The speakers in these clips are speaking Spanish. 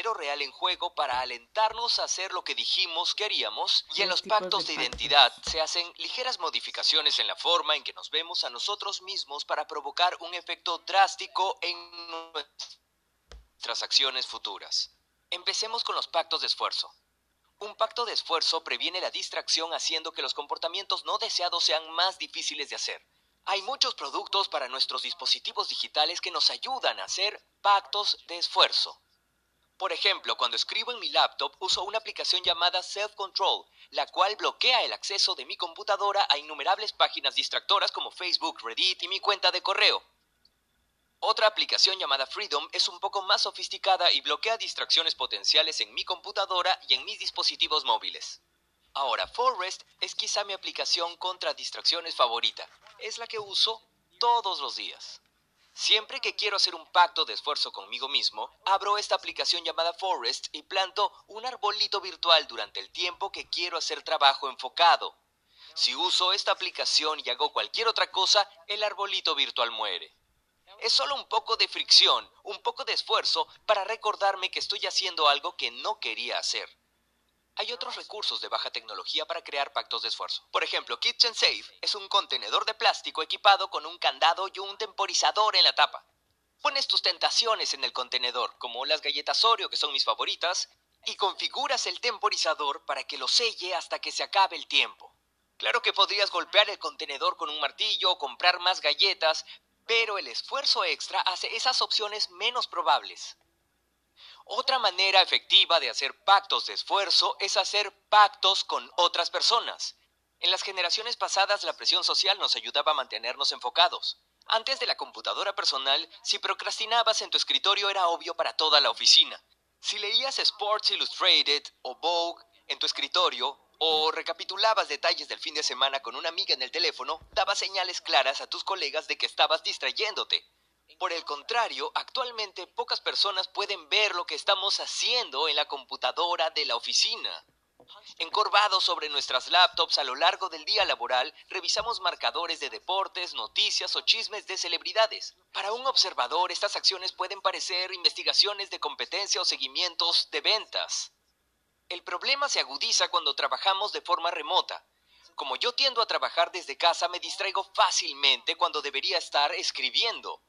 dinero real en juego para alentarnos a hacer lo que dijimos que haríamos, y en los pactos de de pactos. identidad se hacen ligeras modificaciones en la forma en que nos vemos a nosotros mismos para provocar un efecto drástico en nuestras acciones futuras. Empecemos con los pactos de esfuerzo. Un pacto de esfuerzo previene la distracción haciendo que los comportamientos no deseados sean más difíciles de hacer. Hay muchos productos para nuestros dispositivos digitales que nos ayudan a hacer pactos de esfuerzo. Por ejemplo, cuando escribo en mi laptop uso una aplicación llamada Self Control, la cual bloquea el acceso de mi computadora a innumerables páginas distractoras como Facebook, Reddit y mi cuenta de correo. Otra aplicación llamada Freedom es un poco más sofisticada y bloquea distracciones potenciales en mi computadora y en mis dispositivos móviles. Ahora, Forest es quizá mi aplicación contra distracciones favorita. Es la que uso todos los días. Siempre que quiero hacer un pacto de esfuerzo conmigo mismo, abro esta aplicación llamada Forest y planto un arbolito virtual durante el tiempo que quiero hacer trabajo enfocado. Si uso esta aplicación y hago cualquier otra cosa, el arbolito virtual muere. Es solo un poco de fricción, un poco de esfuerzo para recordarme que estoy haciendo algo que no quería hacer. Hay otros recursos de baja tecnología para crear pactos de esfuerzo. Por ejemplo, Kitchen Safe es un contenedor de plástico equipado con un candado y un temporizador en la tapa. Pones tus tentaciones en el contenedor, como las galletas Oreo, que son mis favoritas, y configuras el temporizador para que lo selle hasta que se acabe el tiempo. Claro que podrías golpear el contenedor con un martillo o comprar más galletas, pero el esfuerzo extra hace esas opciones menos probables. Otra manera efectiva de hacer pactos de esfuerzo es hacer pactos con otras personas. En las generaciones pasadas la presión social nos ayudaba a mantenernos enfocados. Antes de la computadora personal, si procrastinabas en tu escritorio era obvio para toda la oficina. Si leías Sports Illustrated o Vogue en tu escritorio, o recapitulabas detalles del fin de semana con una amiga en el teléfono, dabas señales claras a tus colegas de que estabas distrayéndote. Por el contrario, actualmente pocas personas pueden ver lo que estamos haciendo en la computadora de la oficina. Encorvados sobre nuestras laptops a lo largo del día laboral, revisamos marcadores de deportes, noticias o chismes de celebridades. Para un observador, estas acciones pueden parecer investigaciones de competencia o seguimientos de ventas. El problema se agudiza cuando trabajamos de forma remota. Como yo tiendo a trabajar desde casa, me distraigo fácilmente cuando debería estar escribiendo.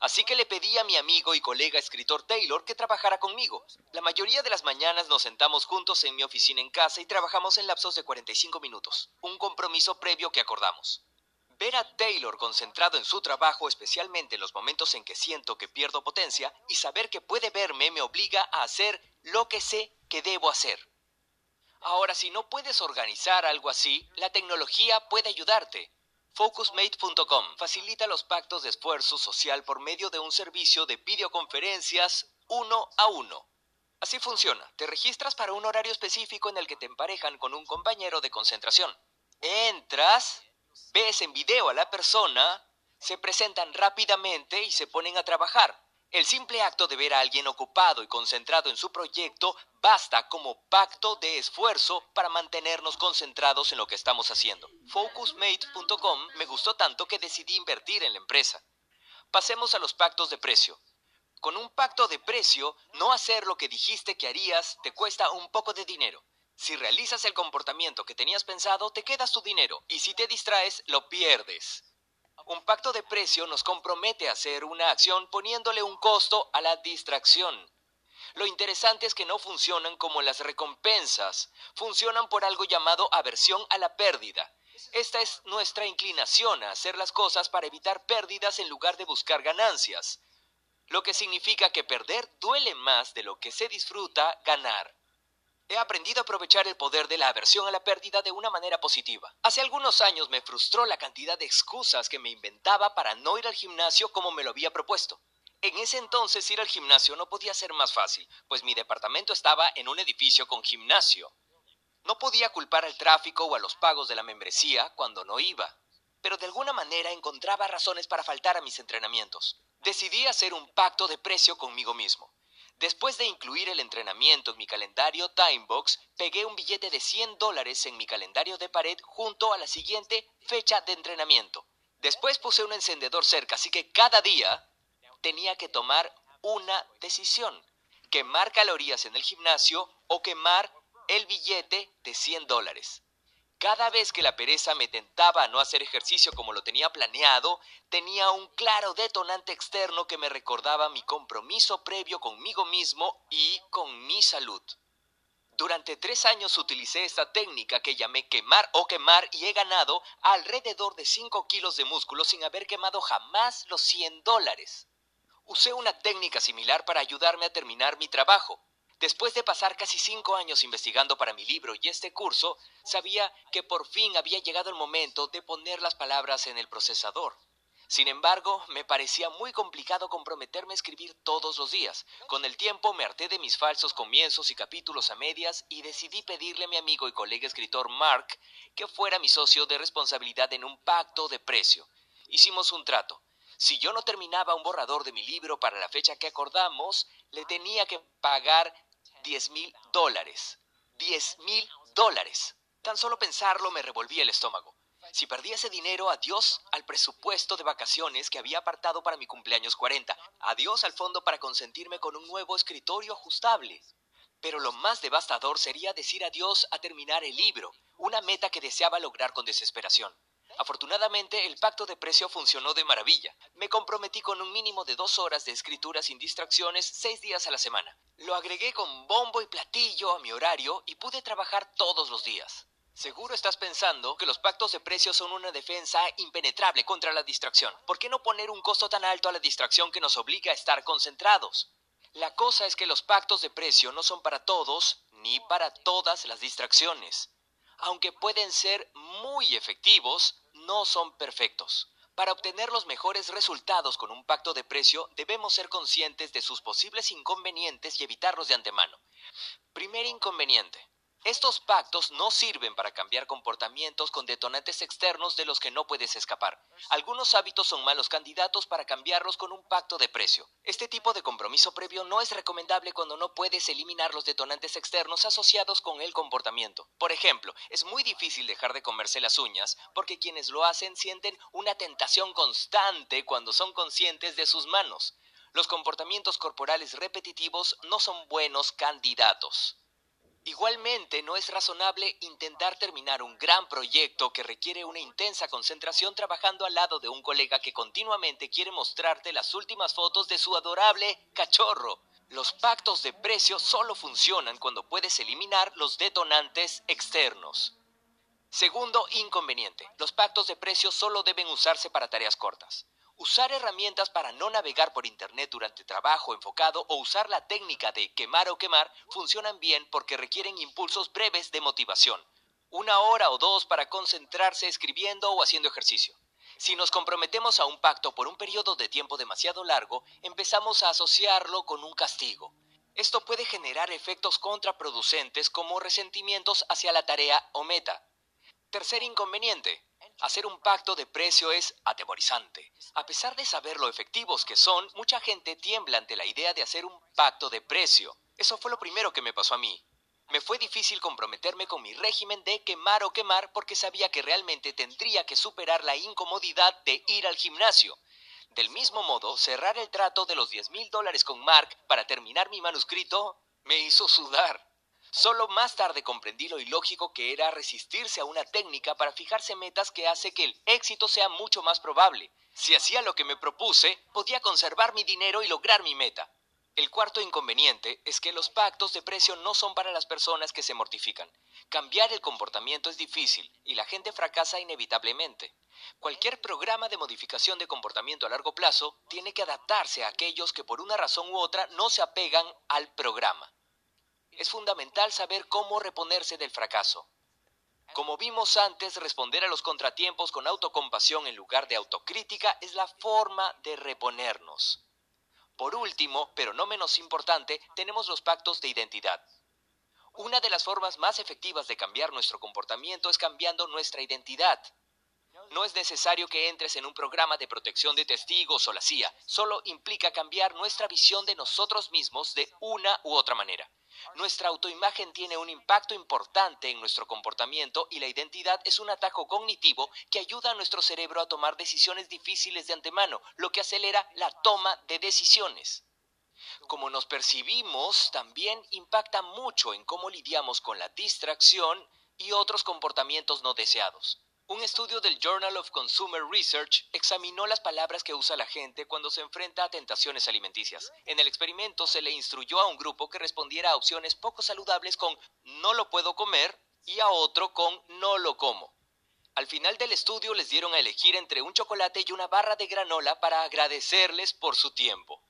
Así que le pedí a mi amigo y colega escritor Taylor que trabajara conmigo. La mayoría de las mañanas nos sentamos juntos en mi oficina en casa y trabajamos en lapsos de 45 minutos, un compromiso previo que acordamos. Ver a Taylor concentrado en su trabajo, especialmente en los momentos en que siento que pierdo potencia, y saber que puede verme me obliga a hacer lo que sé que debo hacer. Ahora, si no puedes organizar algo así, la tecnología puede ayudarte. Focusmate.com facilita los pactos de esfuerzo social por medio de un servicio de videoconferencias uno a uno. Así funciona. Te registras para un horario específico en el que te emparejan con un compañero de concentración. Entras, ves en video a la persona, se presentan rápidamente y se ponen a trabajar. El simple acto de ver a alguien ocupado y concentrado en su proyecto basta como pacto de esfuerzo para mantenernos concentrados en lo que estamos haciendo. Focusmate.com me gustó tanto que decidí invertir en la empresa. Pasemos a los pactos de precio. Con un pacto de precio, no hacer lo que dijiste que harías te cuesta un poco de dinero. Si realizas el comportamiento que tenías pensado, te quedas tu dinero y si te distraes, lo pierdes. Un pacto de precio nos compromete a hacer una acción poniéndole un costo a la distracción. Lo interesante es que no funcionan como las recompensas, funcionan por algo llamado aversión a la pérdida. Esta es nuestra inclinación a hacer las cosas para evitar pérdidas en lugar de buscar ganancias, lo que significa que perder duele más de lo que se disfruta ganar. He aprendido a aprovechar el poder de la aversión a la pérdida de una manera positiva. Hace algunos años me frustró la cantidad de excusas que me inventaba para no ir al gimnasio como me lo había propuesto. En ese entonces ir al gimnasio no podía ser más fácil, pues mi departamento estaba en un edificio con gimnasio. No podía culpar al tráfico o a los pagos de la membresía cuando no iba, pero de alguna manera encontraba razones para faltar a mis entrenamientos. Decidí hacer un pacto de precio conmigo mismo. Después de incluir el entrenamiento en mi calendario Timebox, pegué un billete de 100 dólares en mi calendario de pared junto a la siguiente fecha de entrenamiento. Después puse un encendedor cerca, así que cada día tenía que tomar una decisión. quemar calorías en el gimnasio o quemar el billete de 100 dólares. Cada vez que la pereza me tentaba a no hacer ejercicio como lo tenía planeado, tenía un claro detonante externo que me recordaba mi compromiso previo conmigo mismo y con mi salud. Durante tres años utilicé esta técnica que llamé quemar o quemar y he ganado alrededor de 5 kilos de músculo sin haber quemado jamás los 100 dólares. Usé una técnica similar para ayudarme a terminar mi trabajo. Después de pasar casi cinco años investigando para mi libro y este curso, sabía que por fin había llegado el momento de poner las palabras en el procesador. Sin embargo, me parecía muy complicado comprometerme a escribir todos los días. Con el tiempo me harté de mis falsos comienzos y capítulos a medias y decidí pedirle a mi amigo y colega escritor Mark que fuera mi socio de responsabilidad en un pacto de precio. Hicimos un trato. Si yo no terminaba un borrador de mi libro para la fecha que acordamos, le tenía que pagar diez mil dólares. Diez mil dólares. Tan solo pensarlo me revolvía el estómago. Si perdía ese dinero, adiós al presupuesto de vacaciones que había apartado para mi cumpleaños 40. Adiós al fondo para consentirme con un nuevo escritorio ajustable. Pero lo más devastador sería decir adiós a terminar el libro, una meta que deseaba lograr con desesperación. Afortunadamente, el pacto de precio funcionó de maravilla. Me comprometí con un mínimo de dos horas de escritura sin distracciones seis días a la semana. Lo agregué con bombo y platillo a mi horario y pude trabajar todos los días. Seguro estás pensando que los pactos de precios son una defensa impenetrable contra la distracción. ¿Por qué no poner un costo tan alto a la distracción que nos obliga a estar concentrados? La cosa es que los pactos de precio no son para todos ni para todas las distracciones. Aunque pueden ser muy efectivos, no son perfectos. Para obtener los mejores resultados con un pacto de precio debemos ser conscientes de sus posibles inconvenientes y evitarlos de antemano. Primer inconveniente. Estos pactos no sirven para cambiar comportamientos con detonantes externos de los que no puedes escapar. Algunos hábitos son malos candidatos para cambiarlos con un pacto de precio. Este tipo de compromiso previo no es recomendable cuando no puedes eliminar los detonantes externos asociados con el comportamiento. Por ejemplo, es muy difícil dejar de comerse las uñas porque quienes lo hacen sienten una tentación constante cuando son conscientes de sus manos. Los comportamientos corporales repetitivos no son buenos candidatos. Igualmente, no es razonable intentar terminar un gran proyecto que requiere una intensa concentración trabajando al lado de un colega que continuamente quiere mostrarte las últimas fotos de su adorable cachorro. Los pactos de precio solo funcionan cuando puedes eliminar los detonantes externos. Segundo inconveniente. Los pactos de precio solo deben usarse para tareas cortas. Usar herramientas para no navegar por Internet durante trabajo enfocado o usar la técnica de quemar o quemar funcionan bien porque requieren impulsos breves de motivación. Una hora o dos para concentrarse escribiendo o haciendo ejercicio. Si nos comprometemos a un pacto por un periodo de tiempo demasiado largo, empezamos a asociarlo con un castigo. Esto puede generar efectos contraproducentes como resentimientos hacia la tarea o meta. Tercer inconveniente, Hacer un pacto de precio es atemorizante. A pesar de saber lo efectivos que son, mucha gente tiembla ante la idea de hacer un pacto de precio. Eso fue lo primero que me pasó a mí. Me fue difícil comprometerme con mi régimen de quemar o quemar porque sabía que realmente tendría que superar la incomodidad de ir al gimnasio. Del mismo modo, cerrar el trato de los 10 mil dólares con Mark para terminar mi manuscrito me hizo sudar. Solo más tarde comprendí lo ilógico que era resistirse a una técnica para fijarse metas que hace que el éxito sea mucho más probable. Si hacía lo que me propuse, podía conservar mi dinero y lograr mi meta. El cuarto inconveniente es que los pactos de precio no son para las personas que se mortifican. Cambiar el comportamiento es difícil y la gente fracasa inevitablemente. Cualquier programa de modificación de comportamiento a largo plazo tiene que adaptarse a aquellos que por una razón u otra no se apegan al programa es fundamental saber cómo reponerse del fracaso. Como vimos antes, responder a los contratiempos con autocompasión en lugar de autocrítica es la forma de reponernos. Por último, pero no menos importante, tenemos los pactos de identidad. Una de las formas más efectivas de cambiar nuestro comportamiento es cambiando nuestra identidad. No es necesario que entres en un programa de protección de testigos o la CIA, solo implica cambiar nuestra visión de nosotros mismos de una u otra manera. Nuestra autoimagen tiene un impacto importante en nuestro comportamiento y la identidad es un atajo cognitivo que ayuda a nuestro cerebro a tomar decisiones difíciles de antemano, lo que acelera la toma de decisiones. como nos percibimos también impacta mucho en cómo lidiamos con la distracción y otros comportamientos no deseados. Un estudio del Journal of Consumer Research examinó las palabras que usa la gente cuando se enfrenta a tentaciones alimenticias. En el experimento se le instruyó a un grupo que respondiera a opciones poco saludables con no lo puedo comer y a otro con no lo como. Al final del estudio les dieron a elegir entre un chocolate y una barra de granola para agradecerles por su tiempo.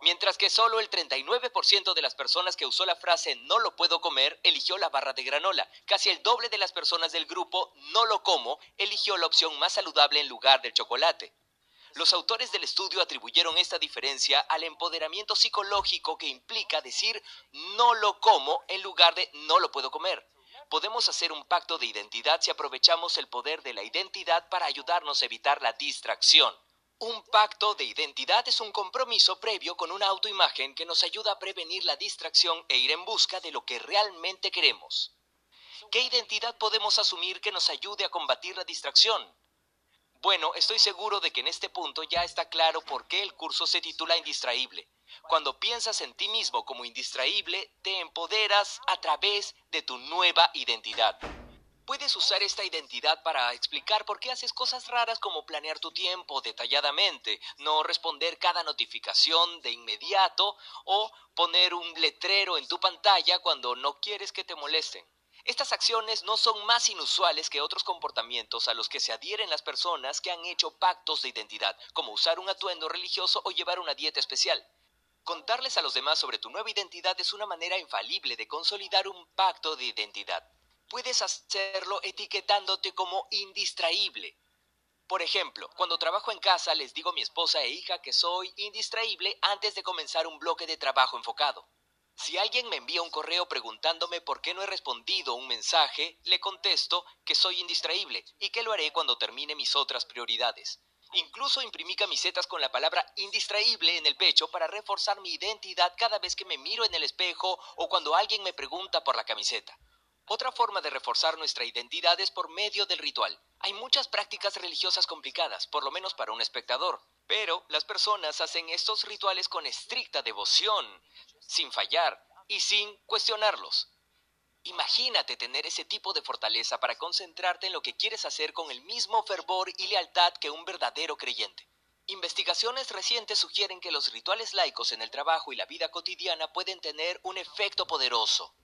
Mientras que solo el 39% de las personas que usó la frase no lo puedo comer eligió la barra de granola. Casi el doble de las personas del grupo no lo como eligió la opción más saludable en lugar del chocolate. Los autores del estudio atribuyeron esta diferencia al empoderamiento psicológico que implica decir no lo como en lugar de no lo puedo comer. Podemos hacer un pacto de identidad si aprovechamos el poder de la identidad para ayudarnos a evitar la distracción. Un pacto de identidad es un compromiso previo con una autoimagen que nos ayuda a prevenir la distracción e ir en busca de lo que realmente queremos. ¿Qué identidad podemos asumir que nos ayude a combatir la distracción? Bueno, estoy seguro de que en este punto ya está claro por qué el curso se titula Indistraíble. Cuando piensas en ti mismo como indistraíble, te empoderas a través de tu nueva identidad. Puedes usar esta identidad para explicar por qué haces cosas raras como planear tu tiempo detalladamente, no responder cada notificación de inmediato o poner un letrero en tu pantalla cuando no quieres que te molesten. Estas acciones no son más inusuales que otros comportamientos a los que se adhieren las personas que han hecho pactos de identidad, como usar un atuendo religioso o llevar una dieta especial. Contarles a los demás sobre tu nueva identidad es una manera infalible de consolidar un pacto de identidad. Puedes hacerlo etiquetándote como indistraíble. Por ejemplo, cuando trabajo en casa les digo a mi esposa e hija que soy indistraíble antes de comenzar un bloque de trabajo enfocado. Si alguien me envía un correo preguntándome por qué no he respondido un mensaje, le contesto que soy indistraíble y que lo haré cuando termine mis otras prioridades. Incluso imprimí camisetas con la palabra indistraíble en el pecho para reforzar mi identidad cada vez que me miro en el espejo o cuando alguien me pregunta por la camiseta. Otra forma de reforzar nuestra identidad es por medio del ritual. Hay muchas prácticas religiosas complicadas, por lo menos para un espectador, pero las personas hacen estos rituales con estricta devoción, sin fallar y sin cuestionarlos. Imagínate tener ese tipo de fortaleza para concentrarte en lo que quieres hacer con el mismo fervor y lealtad que un verdadero creyente. Investigaciones recientes sugieren que los rituales laicos en el trabajo y la vida cotidiana pueden tener un efecto poderoso.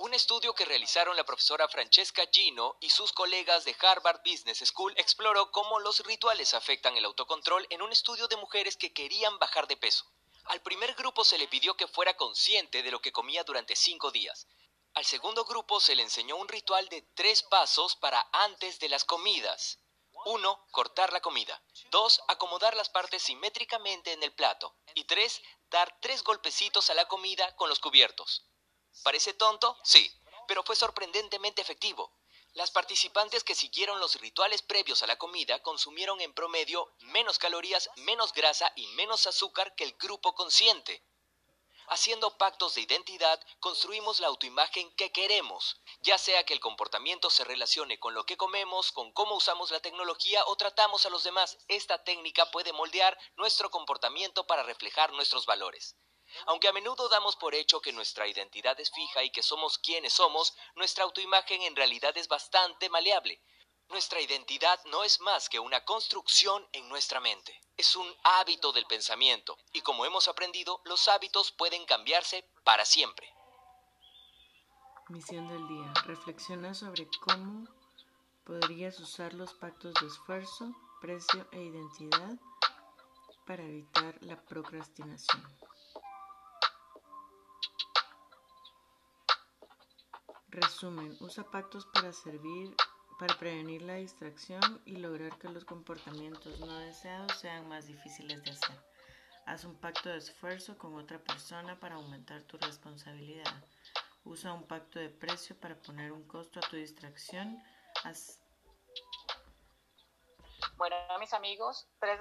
Un estudio que realizaron la profesora Francesca Gino y sus colegas de Harvard Business School exploró cómo los rituales afectan el autocontrol en un estudio de mujeres que querían bajar de peso. Al primer grupo se le pidió que fuera consciente de lo que comía durante cinco días. Al segundo grupo se le enseñó un ritual de tres pasos para antes de las comidas. 1. Cortar la comida. 2. Acomodar las partes simétricamente en el plato. Y 3. Dar tres golpecitos a la comida con los cubiertos. ¿Parece tonto? Sí, pero fue sorprendentemente efectivo. Las participantes que siguieron los rituales previos a la comida consumieron en promedio menos calorías, menos grasa y menos azúcar que el grupo consciente. Haciendo pactos de identidad, construimos la autoimagen que queremos, ya sea que el comportamiento se relacione con lo que comemos, con cómo usamos la tecnología o tratamos a los demás. Esta técnica puede moldear nuestro comportamiento para reflejar nuestros valores. Aunque a menudo damos por hecho que nuestra identidad es fija y que somos quienes somos, nuestra autoimagen en realidad es bastante maleable. Nuestra identidad no es más que una construcción en nuestra mente. Es un hábito del pensamiento y como hemos aprendido, los hábitos pueden cambiarse para siempre. Misión del día. Reflexiona sobre cómo podrías usar los pactos de esfuerzo, precio e identidad para evitar la procrastinación. Resumen, usa pactos para servir, para prevenir la distracción y lograr que los comportamientos no deseados sean más difíciles de hacer. Haz un pacto de esfuerzo con otra persona para aumentar tu responsabilidad. Usa un pacto de precio para poner un costo a tu distracción. Bueno, mis amigos, tres